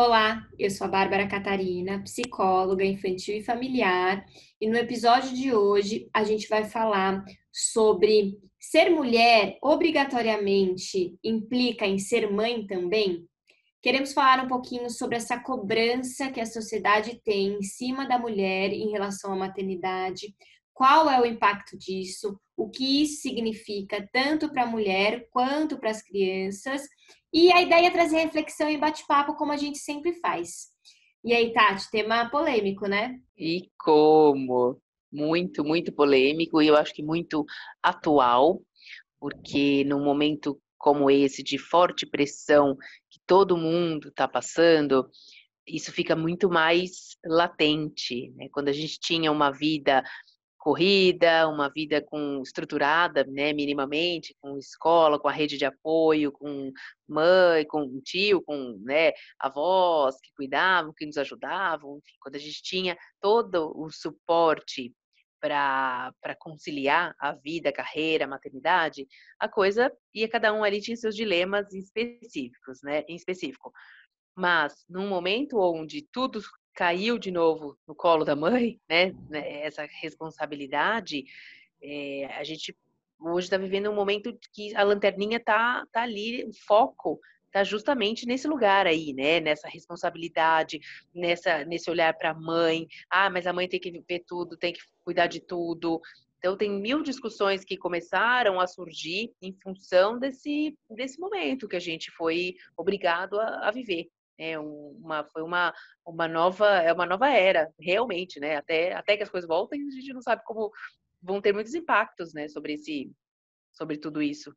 Olá, eu sou a Bárbara Catarina, psicóloga infantil e familiar, e no episódio de hoje a gente vai falar sobre ser mulher obrigatoriamente implica em ser mãe também? Queremos falar um pouquinho sobre essa cobrança que a sociedade tem em cima da mulher em relação à maternidade, qual é o impacto disso, o que isso significa tanto para a mulher quanto para as crianças e a ideia é trazer reflexão e bate-papo, como a gente sempre faz. E aí, Tati, tema polêmico, né? E como? Muito, muito polêmico e eu acho que muito atual, porque num momento como esse de forte pressão que todo mundo está passando, isso fica muito mais latente. Né? Quando a gente tinha uma vida corrida, uma vida com estruturada, né, minimamente, com escola, com a rede de apoio, com mãe, com tio, com né, avós que cuidavam, que nos ajudavam, enfim, quando a gente tinha todo o suporte para conciliar a vida, a carreira, a maternidade, a coisa ia cada um ali tinha seus dilemas específicos, né, em específico. Mas num momento onde tudo caiu de novo no colo da mãe, né? né essa responsabilidade, é, a gente hoje está vivendo um momento que a lanterninha tá, tá ali, o foco tá justamente nesse lugar aí, né? Nessa responsabilidade, nessa, nesse olhar para a mãe. Ah, mas a mãe tem que ver tudo, tem que cuidar de tudo. Então tem mil discussões que começaram a surgir em função desse, desse momento que a gente foi obrigado a, a viver é uma foi uma, uma nova é uma nova era realmente né até até que as coisas voltem a gente não sabe como vão ter muitos impactos né sobre esse sobre tudo isso.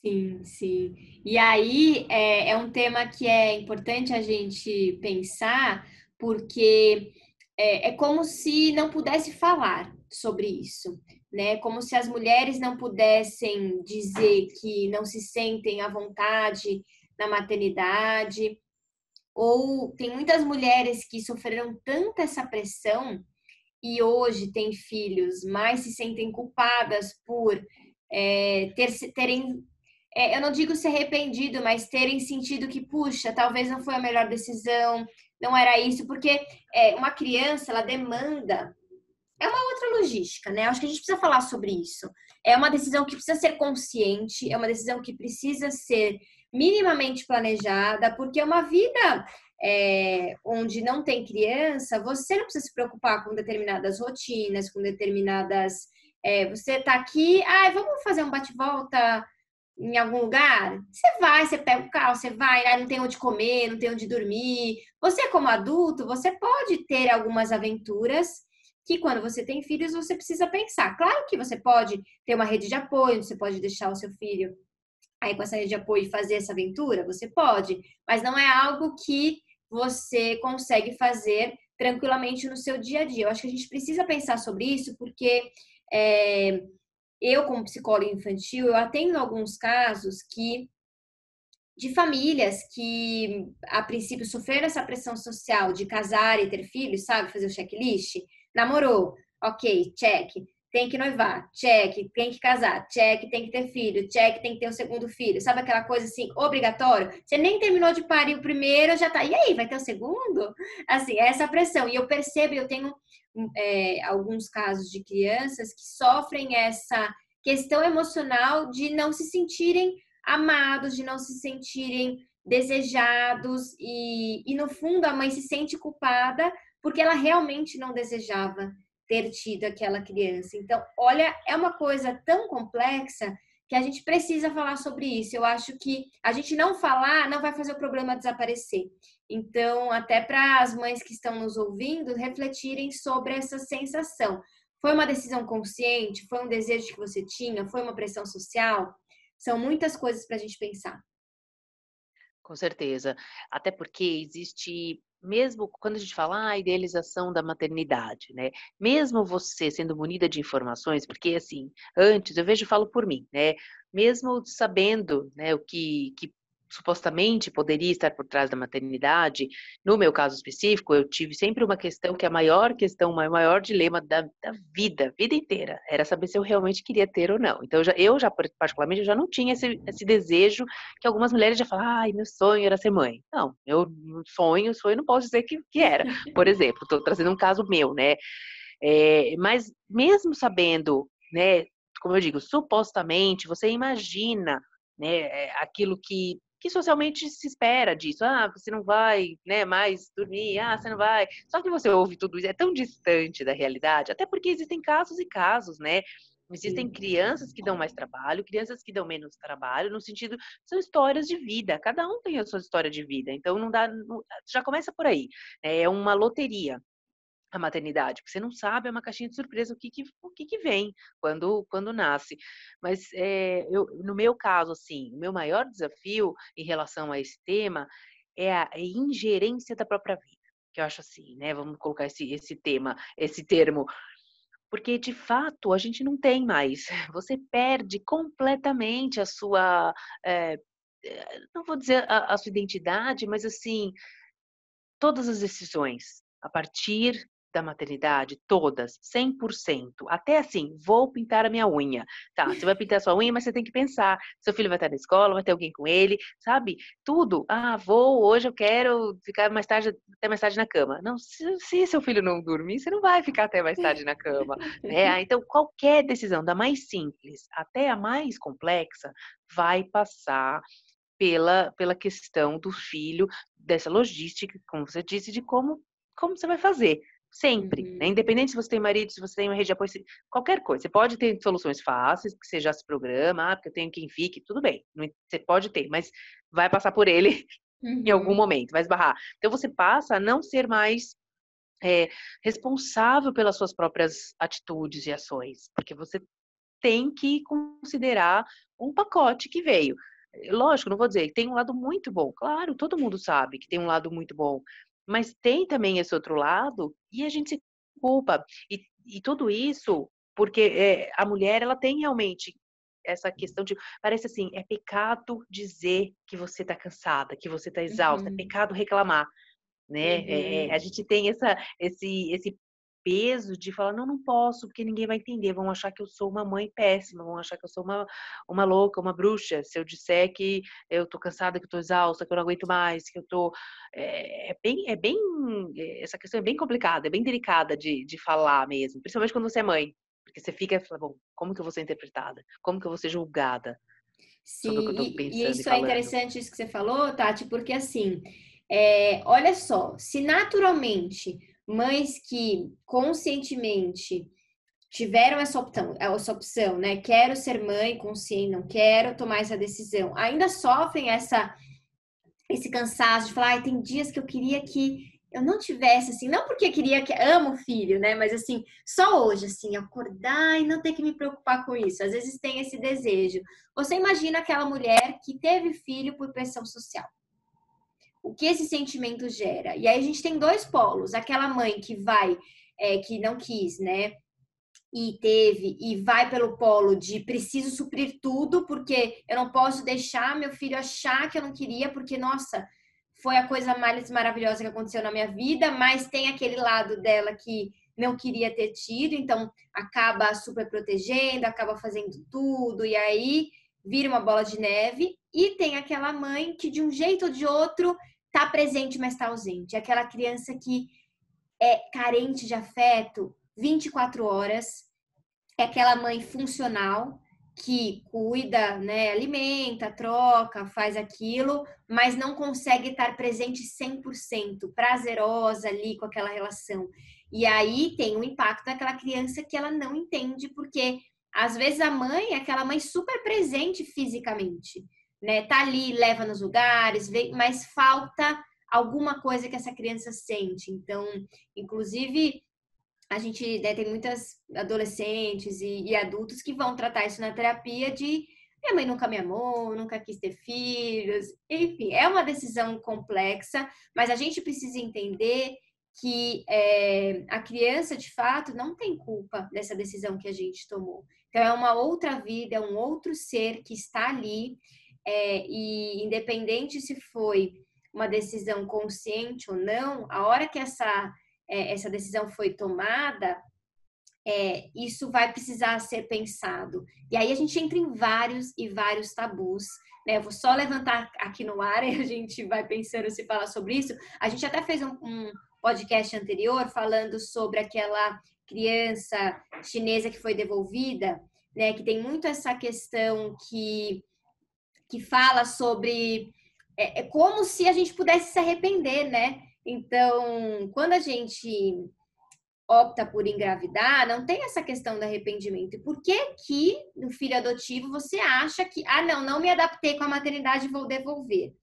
Sim sim. E aí é, é um tema que é importante a gente pensar porque é, é como se não pudesse falar sobre isso né como se as mulheres não pudessem dizer que não se sentem à vontade na maternidade ou tem muitas mulheres que sofreram tanta essa pressão e hoje têm filhos, mas se sentem culpadas por é, ter, terem, é, eu não digo se arrependido, mas terem sentido que, puxa, talvez não foi a melhor decisão, não era isso, porque é, uma criança, ela demanda. É uma outra logística, né? Acho que a gente precisa falar sobre isso. É uma decisão que precisa ser consciente, é uma decisão que precisa ser minimamente planejada, porque é uma vida é, onde não tem criança, você não precisa se preocupar com determinadas rotinas, com determinadas. É, você tá aqui, ah, vamos fazer um bate-volta em algum lugar? Você vai, você pega o carro, você vai, aí não tem onde comer, não tem onde dormir. Você, como adulto, você pode ter algumas aventuras que quando você tem filhos você precisa pensar. Claro que você pode ter uma rede de apoio, você pode deixar o seu filho aí com essa rede de apoio fazer essa aventura? Você pode, mas não é algo que você consegue fazer tranquilamente no seu dia a dia. Eu acho que a gente precisa pensar sobre isso, porque é, eu, como psicóloga infantil, eu atendo alguns casos que de famílias que a princípio sofreram essa pressão social de casar e ter filhos, sabe, fazer o checklist, namorou, ok, check tem que noivar, check, tem que casar, check, tem que ter filho, check, tem que ter o segundo filho. Sabe aquela coisa assim, obrigatório? Você nem terminou de parir o primeiro, já tá. E aí, vai ter o segundo? Assim, é essa pressão. E eu percebo, eu tenho é, alguns casos de crianças que sofrem essa questão emocional de não se sentirem amados, de não se sentirem desejados e, e no fundo a mãe se sente culpada porque ela realmente não desejava ter tido aquela criança. Então, olha, é uma coisa tão complexa que a gente precisa falar sobre isso. Eu acho que a gente não falar não vai fazer o problema desaparecer. Então, até para as mães que estão nos ouvindo refletirem sobre essa sensação. Foi uma decisão consciente? Foi um desejo que você tinha? Foi uma pressão social? São muitas coisas para a gente pensar. Com certeza. Até porque existe mesmo quando a gente fala ah, idealização da maternidade, né? Mesmo você sendo munida de informações, porque assim, antes eu vejo, falo por mim, né? Mesmo sabendo, né, o que, que supostamente poderia estar por trás da maternidade, no meu caso específico, eu tive sempre uma questão que é a maior questão, o maior dilema da, da, vida, vida inteira, era saber se eu realmente queria ter ou não. Então, eu já, eu já particularmente, eu já não tinha esse, esse desejo que algumas mulheres já falam, ai, meu sonho era ser mãe. Não, eu sonho, sonho, não posso dizer que, que era. Por exemplo, estou trazendo um caso meu, né? É, mas mesmo sabendo, né, como eu digo, supostamente, você imagina né, é, aquilo que que socialmente se espera disso. Ah, você não vai, né, mais dormir. Ah, você não vai. Só que você ouve tudo isso, é tão distante da realidade, até porque existem casos e casos, né? Existem Sim. crianças que dão mais trabalho, crianças que dão menos trabalho, no sentido, são histórias de vida, cada um tem a sua história de vida, então não dá, não, já começa por aí, é uma loteria a maternidade, porque você não sabe, é uma caixinha de surpresa o que, que o que, que vem quando, quando nasce. Mas é, eu, no meu caso, assim, o meu maior desafio em relação a esse tema é a ingerência da própria vida, que eu acho assim, né? Vamos colocar esse, esse tema, esse termo. Porque, de fato, a gente não tem mais. Você perde completamente a sua. É, não vou dizer a, a sua identidade, mas assim, todas as decisões a partir da maternidade, todas, 100%. Até assim, vou pintar a minha unha. Tá, você vai pintar a sua unha, mas você tem que pensar. Seu filho vai estar na escola, vai ter alguém com ele, sabe? Tudo. Ah, vou, hoje eu quero ficar mais tarde, até mais tarde na cama. Não, se, se seu filho não dormir, você não vai ficar até mais tarde na cama. Né? Então, qualquer decisão, da mais simples até a mais complexa, vai passar pela, pela questão do filho, dessa logística, como você disse, de como, como você vai fazer. Sempre, né? uhum. né? Independente se você tem marido, se você tem uma rede de apoio, qualquer coisa. Você pode ter soluções fáceis, que você já se programa, ah, porque eu tenho quem fique, tudo bem. Você pode ter, mas vai passar por ele uhum. em algum uhum. momento, vai esbarrar. Então você passa a não ser mais é, responsável pelas suas próprias atitudes e ações, porque você tem que considerar um pacote que veio. Lógico, não vou dizer, tem um lado muito bom. Claro, todo mundo sabe que tem um lado muito bom. Mas tem também esse outro lado e a gente se culpa. E, e tudo isso porque é, a mulher ela tem realmente essa questão de parece assim é pecado dizer que você está cansada, que você está exausta, é uhum. é pecado reclamar, né? Uhum. É, a gente tem essa esse esse peso de falar, não, não posso, porque ninguém vai entender, vão achar que eu sou uma mãe péssima, vão achar que eu sou uma, uma louca, uma bruxa, se eu disser que eu tô cansada, que eu tô exausta, que eu não aguento mais, que eu tô... É, é bem, é bem, essa questão é bem complicada, é bem delicada de, de falar mesmo, principalmente quando você é mãe, porque você fica, bom, como que eu vou ser interpretada? Como que eu vou ser julgada? Sim, e, e, isso é interessante isso que você falou, Tati, porque assim, é, olha só, se naturalmente mães que conscientemente tiveram essa opção, essa opção, né? Quero ser mãe consciente, não quero tomar essa decisão. Ainda sofrem essa esse cansaço de falar, ah, tem dias que eu queria que eu não tivesse assim, não porque queria que amo o filho, né? Mas assim, só hoje assim, acordar e não ter que me preocupar com isso. Às vezes tem esse desejo. Você imagina aquela mulher que teve filho por pressão social o que esse sentimento gera. E aí a gente tem dois polos: aquela mãe que vai, é, que não quis, né? E teve, e vai pelo polo de preciso suprir tudo, porque eu não posso deixar meu filho achar que eu não queria, porque, nossa, foi a coisa mais maravilhosa que aconteceu na minha vida, mas tem aquele lado dela que não queria ter tido, então acaba super protegendo, acaba fazendo tudo, e aí vira uma bola de neve. E tem aquela mãe que, de um jeito ou de outro, tá presente, mas tá ausente. Aquela criança que é carente de afeto 24 horas. É aquela mãe funcional que cuida, né, alimenta, troca, faz aquilo, mas não consegue estar presente 100%, prazerosa ali com aquela relação. E aí tem o impacto daquela criança que ela não entende, porque às vezes a mãe é aquela mãe super presente fisicamente, né? Tá ali, leva nos lugares, vê, mas falta alguma coisa que essa criança sente. Então, inclusive, a gente né, tem muitas adolescentes e, e, adultos que vão tratar isso na terapia de minha mãe nunca me amou, nunca quis ter filhos, enfim, é uma decisão complexa, mas a gente precisa entender que é, a criança, de fato, não tem culpa dessa decisão que a gente tomou. Então, é uma outra vida, é um outro ser que está ali, é, e independente se foi uma decisão consciente ou não, a hora que essa, é, essa decisão foi tomada, é, isso vai precisar ser pensado. E aí a gente entra em vários e vários tabus. Né? Eu vou só levantar aqui no ar e a gente vai pensando se falar sobre isso. A gente até fez um, um podcast anterior falando sobre aquela criança chinesa que foi devolvida, né? Que tem muito essa questão que que fala sobre é, é como se a gente pudesse se arrepender, né? Então, quando a gente opta por engravidar, não tem essa questão do arrependimento. E por que que no filho adotivo você acha que, ah, não, não me adaptei com a maternidade, vou devolver?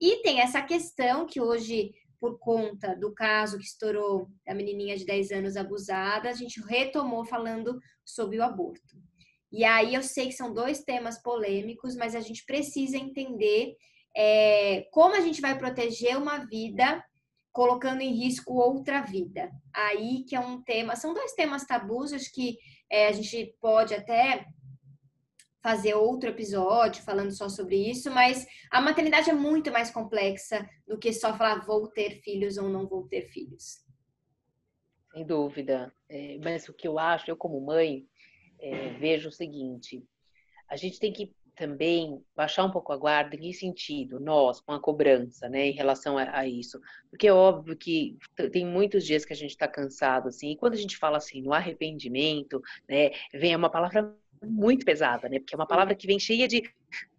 E tem essa questão que hoje, por conta do caso que estourou da menininha de 10 anos abusada, a gente retomou falando sobre o aborto. E aí eu sei que são dois temas polêmicos, mas a gente precisa entender é, como a gente vai proteger uma vida colocando em risco outra vida. Aí que é um tema, são dois temas tabus, acho que é, a gente pode até fazer outro episódio falando só sobre isso, mas a maternidade é muito mais complexa do que só falar vou ter filhos ou não vou ter filhos. Sem dúvida. É, mas o que eu acho, eu como mãe, é, vejo o seguinte: a gente tem que também baixar um pouco a guarda, em que sentido? Nós, com a cobrança, né, em relação a, a isso. Porque é óbvio que tem muitos dias que a gente está cansado, assim, e quando a gente fala assim, no arrependimento, né, vem uma palavra muito pesada, né, porque é uma palavra que vem cheia de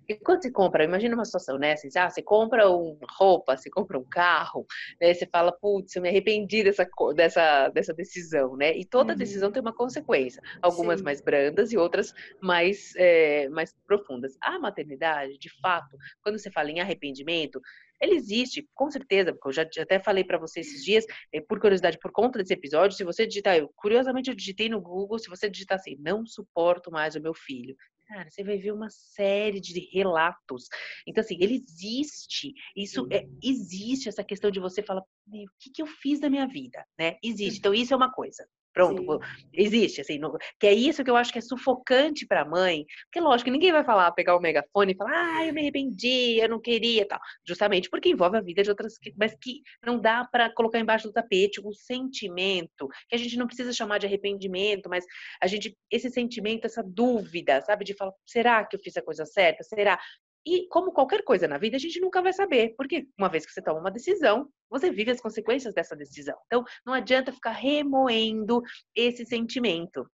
e quando você compra, imagina uma situação, né? Assim, ah, você compra uma roupa, você compra um carro, né? Você fala, putz, eu me arrependi dessa, dessa, dessa decisão, né? E toda uhum. decisão tem uma consequência. Algumas Sim. mais brandas e outras mais, é, mais profundas. A maternidade, de fato, quando você fala em arrependimento, ele existe, com certeza, porque eu já até falei para você esses dias, eh, por curiosidade, por conta desse episódio, se você digitar, eu, curiosamente eu digitei no Google, se você digitar assim, não suporto mais o meu filho, cara, você vai ver uma série de relatos. Então, assim, ele existe. Isso é, existe essa questão de você falar, o que, que eu fiz da minha vida, né? Existe. Então, isso é uma coisa. Pronto, Sim. existe, assim, no, que é isso que eu acho que é sufocante para a mãe, porque lógico, ninguém vai falar, pegar o megafone e falar, ah, eu me arrependi, eu não queria, tal, justamente porque envolve a vida de outras, mas que não dá para colocar embaixo do tapete o sentimento, que a gente não precisa chamar de arrependimento, mas a gente, esse sentimento, essa dúvida, sabe, de falar, será que eu fiz a coisa certa? Será? E como qualquer coisa na vida, a gente nunca vai saber, porque uma vez que você toma uma decisão, você vive as consequências dessa decisão. Então, não adianta ficar remoendo esse sentimento,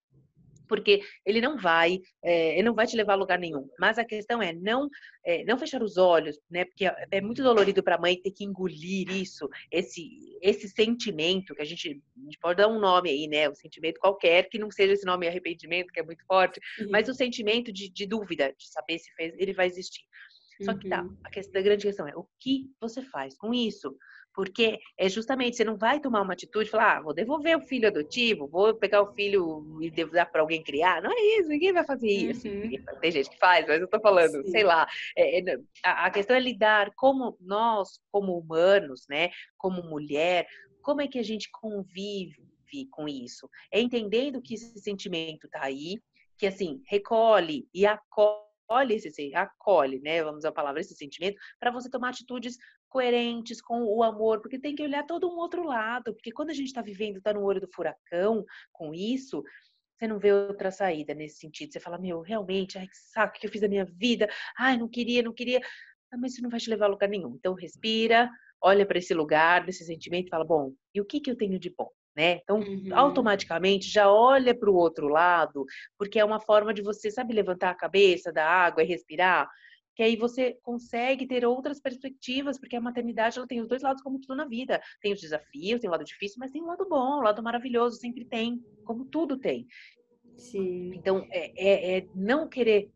porque ele não vai, é, ele não vai te levar a lugar nenhum. Mas a questão é não, é, não fechar os olhos, né? Porque é muito dolorido para a mãe ter que engolir isso, esse, esse sentimento que a gente, a gente pode dar um nome aí, né? Um sentimento qualquer que não seja esse nome arrependimento, que é muito forte, uhum. mas o sentimento de, de, dúvida, de saber se fez, ele vai existir. Só que tá, uhum. a, questão, a grande questão é o que você faz com isso? Porque é justamente, você não vai tomar uma atitude e falar, ah, vou devolver o filho adotivo, vou pegar o filho e dar para alguém criar. Não é isso, ninguém vai fazer isso. Uhum. Tem gente que faz, mas eu tô falando, Sim. sei lá. É, é a, a questão é lidar como nós, como humanos, né, como mulher, como é que a gente convive com isso? É entendendo que esse sentimento tá aí, que assim, recolhe e acolhe acolhe esse acolhe, né? Vamos usar a palavra esse sentimento para você tomar atitudes coerentes com o amor, porque tem que olhar todo um outro lado, porque quando a gente está vivendo, está no olho do furacão com isso, você não vê outra saída nesse sentido. Você fala, meu, realmente, ai, que saco que eu fiz da minha vida, ai, não queria, não queria, ah, mas isso não vai te levar a lugar nenhum. Então, respira, olha para esse lugar, desse sentimento e fala, bom, e o que, que eu tenho de bom? Né? Então, uhum. automaticamente já olha para o outro lado, porque é uma forma de você, sabe, levantar a cabeça da água e respirar, que aí você consegue ter outras perspectivas, porque a maternidade ela tem os dois lados como tudo na vida. Tem os desafios, tem o lado difícil, mas tem o lado bom, o lado maravilhoso, sempre tem, como tudo tem. Sim. Então, é, é, é não querer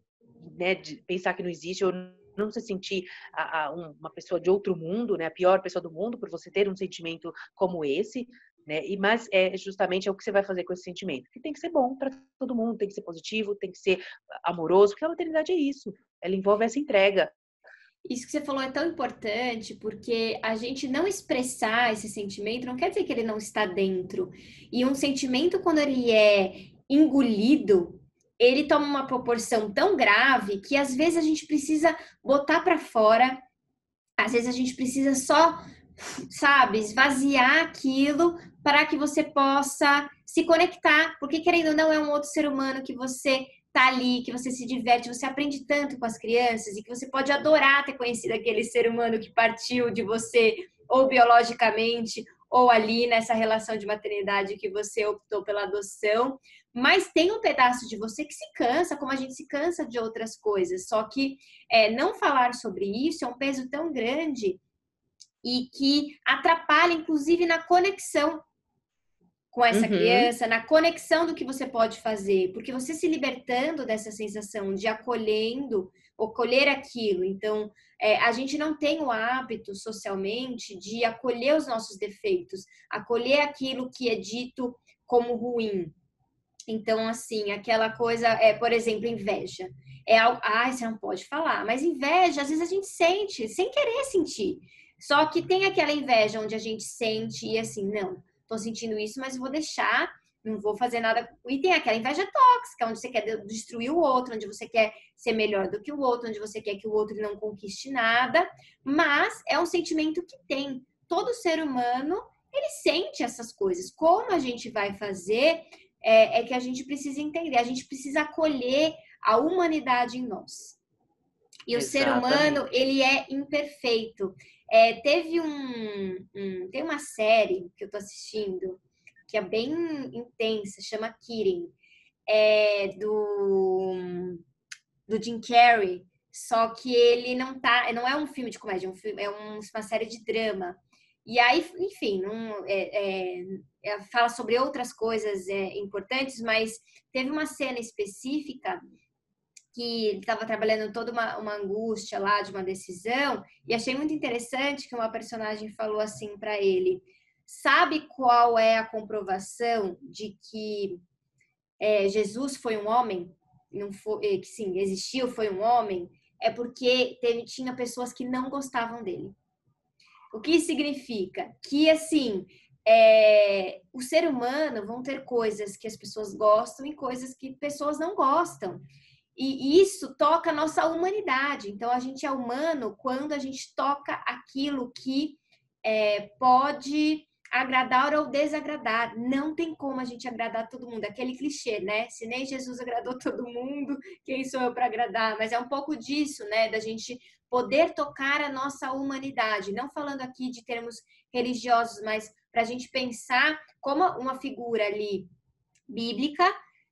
né, pensar que não existe ou não se sentir a, a, uma pessoa de outro mundo, né, a pior pessoa do mundo por você ter um sentimento como esse, né? E mas é justamente é o que você vai fazer com esse sentimento, que tem que ser bom para todo mundo, tem que ser positivo, tem que ser amoroso, porque a maternidade é isso. ela envolve essa entrega. Isso que você falou é tão importante, porque a gente não expressar esse sentimento não quer dizer que ele não está dentro. E um sentimento, quando ele é engolido, ele toma uma proporção tão grave que às vezes a gente precisa botar para fora, às vezes a gente precisa só, sabe, esvaziar aquilo para que você possa se conectar, porque querendo ou não é um outro ser humano que você tá ali, que você se diverte, você aprende tanto com as crianças e que você pode adorar ter conhecido aquele ser humano que partiu de você ou biologicamente ou ali nessa relação de maternidade que você optou pela adoção, mas tem um pedaço de você que se cansa, como a gente se cansa de outras coisas. Só que é, não falar sobre isso é um peso tão grande e que atrapalha, inclusive, na conexão com essa uhum. criança, na conexão do que você pode fazer, porque você se libertando dessa sensação de acolhendo, acolher aquilo. Então, é, a gente não tem o hábito socialmente de acolher os nossos defeitos, acolher aquilo que é dito como ruim. Então, assim, aquela coisa, é, por exemplo, inveja. É algo, ah, você não pode falar, mas inveja, às vezes a gente sente, sem querer sentir. Só que tem aquela inveja onde a gente sente e assim, não, tô sentindo isso, mas vou deixar, não vou fazer nada. E tem aquela inveja tóxica, onde você quer destruir o outro, onde você quer ser melhor do que o outro, onde você quer que o outro não conquiste nada. Mas é um sentimento que tem. Todo ser humano, ele sente essas coisas. Como a gente vai fazer é, é que a gente precisa entender, a gente precisa acolher a humanidade em nós. E Exatamente. o ser humano, ele é imperfeito. É, teve um, um, Tem uma série que eu tô assistindo que é bem intensa, chama Kirin. É do, do Jim Carrey, só que ele não tá. Não é um filme de comédia, é, um filme, é um, uma série de drama. E aí, enfim, não, é, é, é, fala sobre outras coisas é, importantes, mas teve uma cena específica que estava trabalhando toda uma, uma, angústia lá de uma decisão, e achei muito interessante que uma personagem falou assim para ele: sabe qual é a comprovação de que é, Jesus foi um homem? Não foi, é, que sim, existiu, foi um homem? É porque teve, tinha pessoas que não gostavam dele. O que significa? Que assim, é, o ser humano vão ter coisas que as pessoas gostam e coisas que pessoas não gostam. E isso toca a nossa humanidade. Então, a gente é humano quando a gente toca aquilo que é, pode agradar ou desagradar. Não tem como a gente agradar todo mundo. Aquele clichê, né? Se nem Jesus agradou todo mundo, quem sou eu para agradar? Mas é um pouco disso, né? Da gente poder tocar a nossa humanidade. Não falando aqui de termos religiosos, mas para a gente pensar como uma figura ali bíblica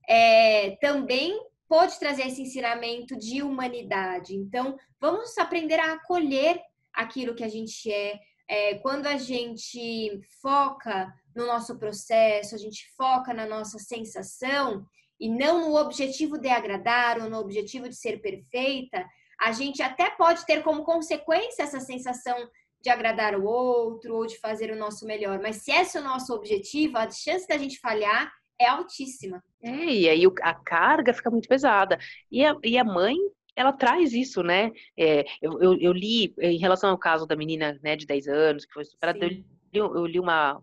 é, também pode trazer esse ensinamento de humanidade. Então, vamos aprender a acolher aquilo que a gente é. é. Quando a gente foca no nosso processo, a gente foca na nossa sensação e não no objetivo de agradar ou no objetivo de ser perfeita, a gente até pode ter como consequência essa sensação de agradar o outro ou de fazer o nosso melhor. Mas se esse é o nosso objetivo, a chance da gente falhar é altíssima. É, e aí a carga fica muito pesada. E a, e a mãe, ela traz isso, né? É, eu, eu, eu, li, em relação ao caso da menina né, de 10 anos, que foi superada, eu li, eu li uma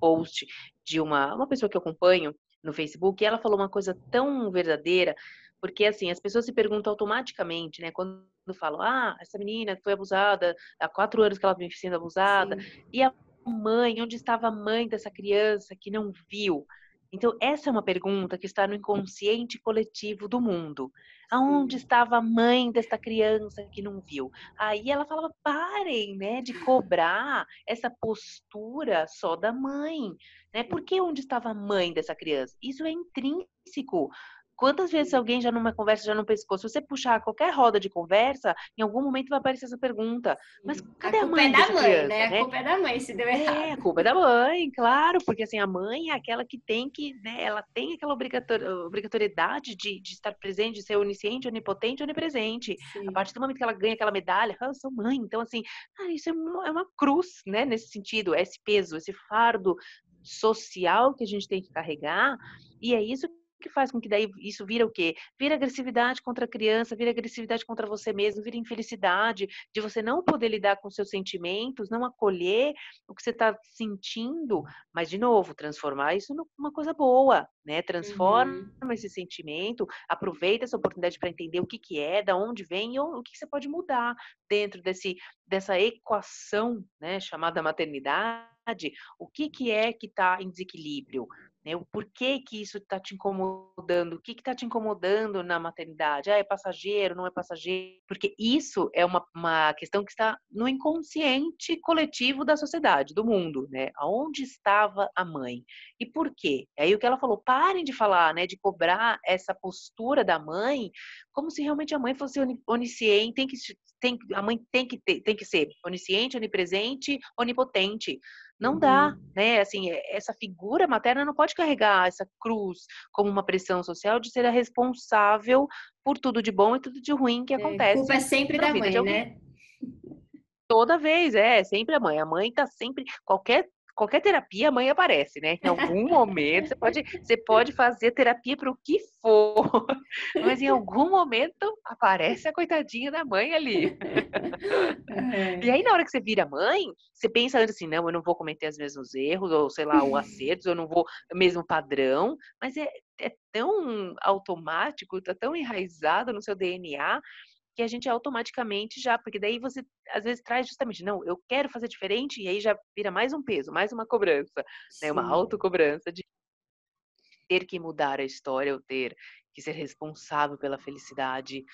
post de uma, uma pessoa que eu acompanho no Facebook, e ela falou uma coisa tão verdadeira, porque assim, as pessoas se perguntam automaticamente, né? Quando falam, ah, essa menina foi abusada, há quatro anos que ela vem sendo abusada, Sim. e a mãe, onde estava a mãe dessa criança que não viu? Então, essa é uma pergunta que está no inconsciente coletivo do mundo. Aonde estava a mãe desta criança que não viu? Aí ela falava: parem né, de cobrar essa postura só da mãe. Né? Por que onde estava a mãe dessa criança? Isso é intrínseco Quantas vezes alguém já numa conversa já não pescou? Se você puxar qualquer roda de conversa, em algum momento vai aparecer essa pergunta. Mas cadê a, a mãe? É da mãe, criança, né? A culpa é da mãe se deu errado. É, a culpa é da mãe, claro, porque assim, a mãe é aquela que tem que, né, ela tem aquela obrigatoriedade de, de estar presente, de ser onisciente, onipotente, onipresente. Sim. A partir do momento que ela ganha aquela medalha, ah, eu sou mãe. Então, assim, ah, isso é uma, é uma cruz, né, nesse sentido, esse peso, esse fardo social que a gente tem que carregar, e é isso que faz com que daí isso vira o quê? Vira agressividade contra a criança, vira agressividade contra você mesmo, vira infelicidade de você não poder lidar com seus sentimentos, não acolher o que você está sentindo, mas de novo, transformar isso numa coisa boa, né? Transforma uhum. esse sentimento, aproveita essa oportunidade para entender o que que é, da onde vem e o que você pode mudar dentro desse dessa equação, né, chamada maternidade, o que que é que está em desequilíbrio? Né? O porquê que isso está te incomodando? O que está te incomodando na maternidade? Ah, é passageiro, não é passageiro? Porque isso é uma, uma questão que está no inconsciente coletivo da sociedade, do mundo, né? Aonde estava a mãe? E por quê? Aí o que ela falou, parem de falar, né? De cobrar essa postura da mãe como se realmente a mãe fosse onisciente, tem que, tem, a mãe tem que, ter, tem que ser onisciente, onipresente, onipotente. Não uhum. dá, né? Assim, é, essa figura materna não pode carregar essa cruz como uma pressão social de ser a responsável por tudo de bom e tudo de ruim que acontece. A culpa é sempre da mãe, né? Toda vez, é, sempre a mãe. A mãe tá sempre, qualquer qualquer terapia a mãe aparece, né? Em algum momento você pode, você pode fazer terapia para o que for, mas em algum momento aparece a coitadinha da mãe ali. É. E aí na hora que você vira mãe, você pensa antes assim, não, eu não vou cometer os mesmos erros, ou sei lá, o acertos, eu não vou, mesmo padrão, mas é, é tão automático, tá tão enraizado no seu DNA que a gente automaticamente já, porque daí você às vezes traz justamente, não, eu quero fazer diferente, e aí já vira mais um peso, mais uma cobrança, né? Uma autocobrança de ter que mudar a história, ou ter que ser responsável pela felicidade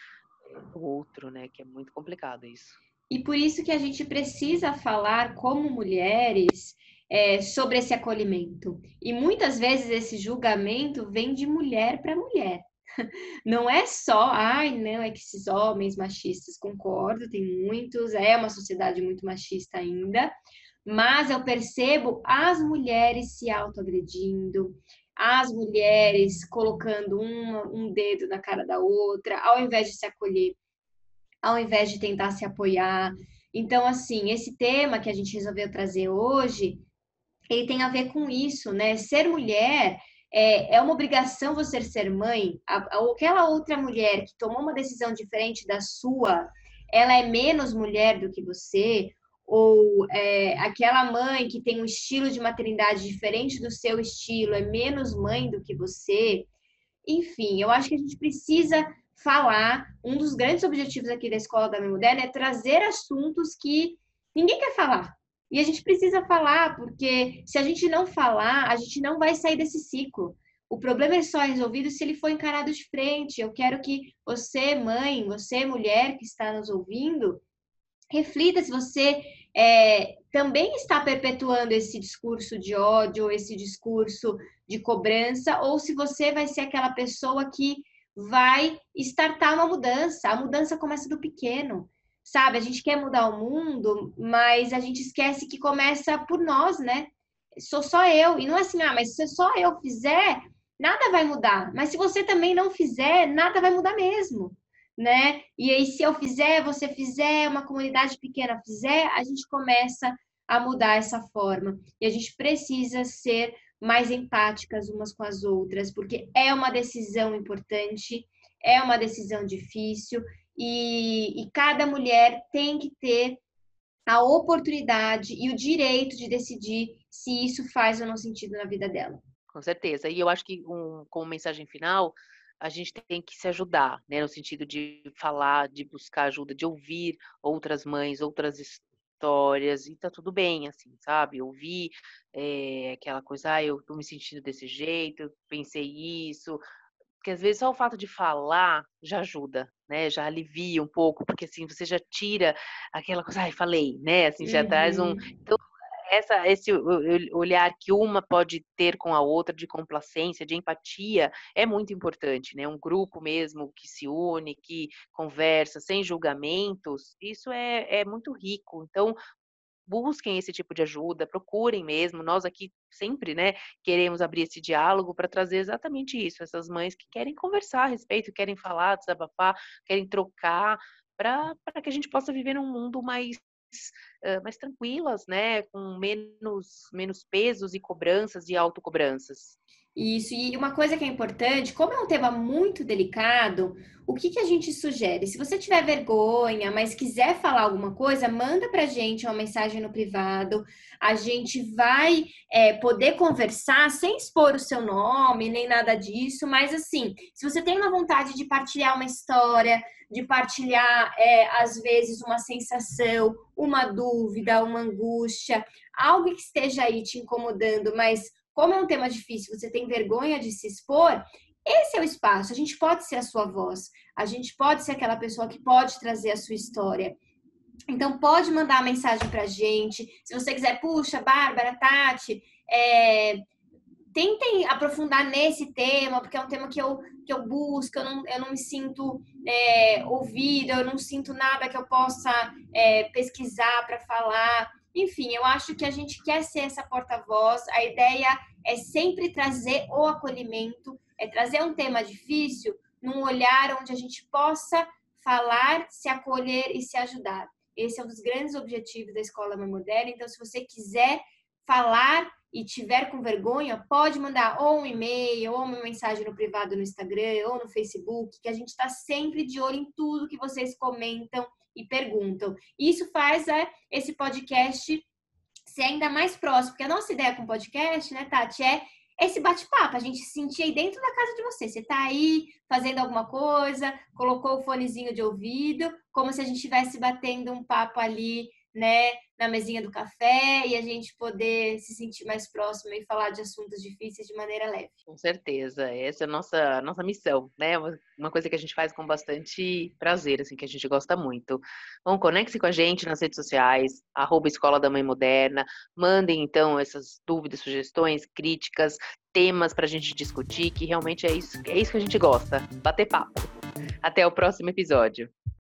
do outro, né? Que é muito complicado isso. E por isso que a gente precisa falar como mulheres é, sobre esse acolhimento. E muitas vezes esse julgamento vem de mulher para mulher. Não é só, ai, não, é que esses homens machistas, concordo, tem muitos, é uma sociedade muito machista ainda, mas eu percebo as mulheres se autoagredindo, as mulheres colocando um dedo na cara da outra, ao invés de se acolher, ao invés de tentar se apoiar. Então, assim, esse tema que a gente resolveu trazer hoje, ele tem a ver com isso, né? Ser mulher é, é uma obrigação você ser mãe, aquela outra mulher que tomou uma decisão diferente da sua, ela é menos mulher do que você, ou é, aquela mãe que tem um estilo de maternidade diferente do seu estilo é menos mãe do que você. Enfim, eu acho que a gente precisa falar. Um dos grandes objetivos aqui da Escola da Mãe Moderna é trazer assuntos que ninguém quer falar. E a gente precisa falar, porque se a gente não falar, a gente não vai sair desse ciclo. O problema é só resolvido se ele for encarado de frente. Eu quero que você, mãe, você, mulher que está nos ouvindo, reflita se você é, também está perpetuando esse discurso de ódio, esse discurso de cobrança, ou se você vai ser aquela pessoa que vai startar uma mudança. A mudança começa do pequeno sabe? A gente quer mudar o mundo, mas a gente esquece que começa por nós, né? Sou só eu. E não é assim, ah, mas se só eu fizer, nada vai mudar. Mas se você também não fizer, nada vai mudar mesmo, né? E aí, se eu fizer, você fizer, uma comunidade pequena fizer, a gente começa a mudar essa forma. E a gente precisa ser mais empáticas umas com as outras, porque é uma decisão importante, é uma decisão difícil e, e cada mulher tem que ter a oportunidade e o direito de decidir se isso faz ou não sentido na vida dela. Com certeza. E eu acho que, um, como mensagem final, a gente tem que se ajudar, né? No sentido de falar, de buscar ajuda, de ouvir outras mães, outras histórias, e tá tudo bem, assim, sabe? Ouvir é, aquela coisa, ah, eu tô me sentindo desse jeito, pensei isso, porque às vezes só o fato de falar já ajuda, né? Já alivia um pouco, porque assim você já tira aquela coisa, ai, falei, né? Assim, já uhum. traz um. Uhum. Então, essa, esse olhar que uma pode ter com a outra de complacência, de empatia, é muito importante, né? Um grupo mesmo que se une, que conversa sem julgamentos, isso é, é muito rico. Então, busquem esse tipo de ajuda, procurem mesmo. Nós aqui sempre, né, queremos abrir esse diálogo para trazer exatamente isso, essas mães que querem conversar a respeito, querem falar, desabafar, querem trocar, para que a gente possa viver num mundo mais mais tranquilas, né? Com menos, menos pesos e cobranças e autocobranças. Isso, e uma coisa que é importante, como é um tema muito delicado, o que, que a gente sugere? Se você tiver vergonha, mas quiser falar alguma coisa, manda pra gente uma mensagem no privado. A gente vai é, poder conversar sem expor o seu nome, nem nada disso, mas assim, se você tem uma vontade de partilhar uma história, de partilhar, é, às vezes, uma sensação, uma dúvida, uma angústia, algo que esteja aí te incomodando, mas como é um tema difícil, você tem vergonha de se expor, esse é o espaço. A gente pode ser a sua voz, a gente pode ser aquela pessoa que pode trazer a sua história. Então, pode mandar a mensagem para a gente. Se você quiser, puxa, Bárbara, Tati, é, tentem aprofundar nesse tema, porque é um tema que eu, que eu busco, eu não, eu não me sinto é, ouvida, eu não sinto nada que eu possa é, pesquisar para falar. Enfim, eu acho que a gente quer ser essa porta-voz. A ideia é sempre trazer o acolhimento, é trazer um tema difícil num olhar onde a gente possa falar, se acolher e se ajudar. Esse é um dos grandes objetivos da Escola Mãe Moderna. Então, se você quiser falar e tiver com vergonha, pode mandar ou um e-mail, ou uma mensagem no privado no Instagram, ou no Facebook, que a gente está sempre de olho em tudo que vocês comentam e perguntam. Isso faz é, esse podcast ser ainda mais próximo, porque a nossa ideia com o podcast, né, Tati, é esse bate-papo, a gente se sentir aí dentro da casa de você. Você tá aí fazendo alguma coisa, colocou o fonezinho de ouvido, como se a gente estivesse batendo um papo ali né, na mesinha do café e a gente poder se sentir mais próximo e falar de assuntos difíceis de maneira leve. Com certeza, essa é a nossa, nossa missão, né? Uma coisa que a gente faz com bastante prazer, assim, que a gente gosta muito. Bom, conecte-se com a gente nas redes sociais, arroba Escola da Mãe Moderna, mandem então essas dúvidas, sugestões, críticas, temas para a gente discutir, que realmente é isso, é isso que a gente gosta, bater papo. Até o próximo episódio.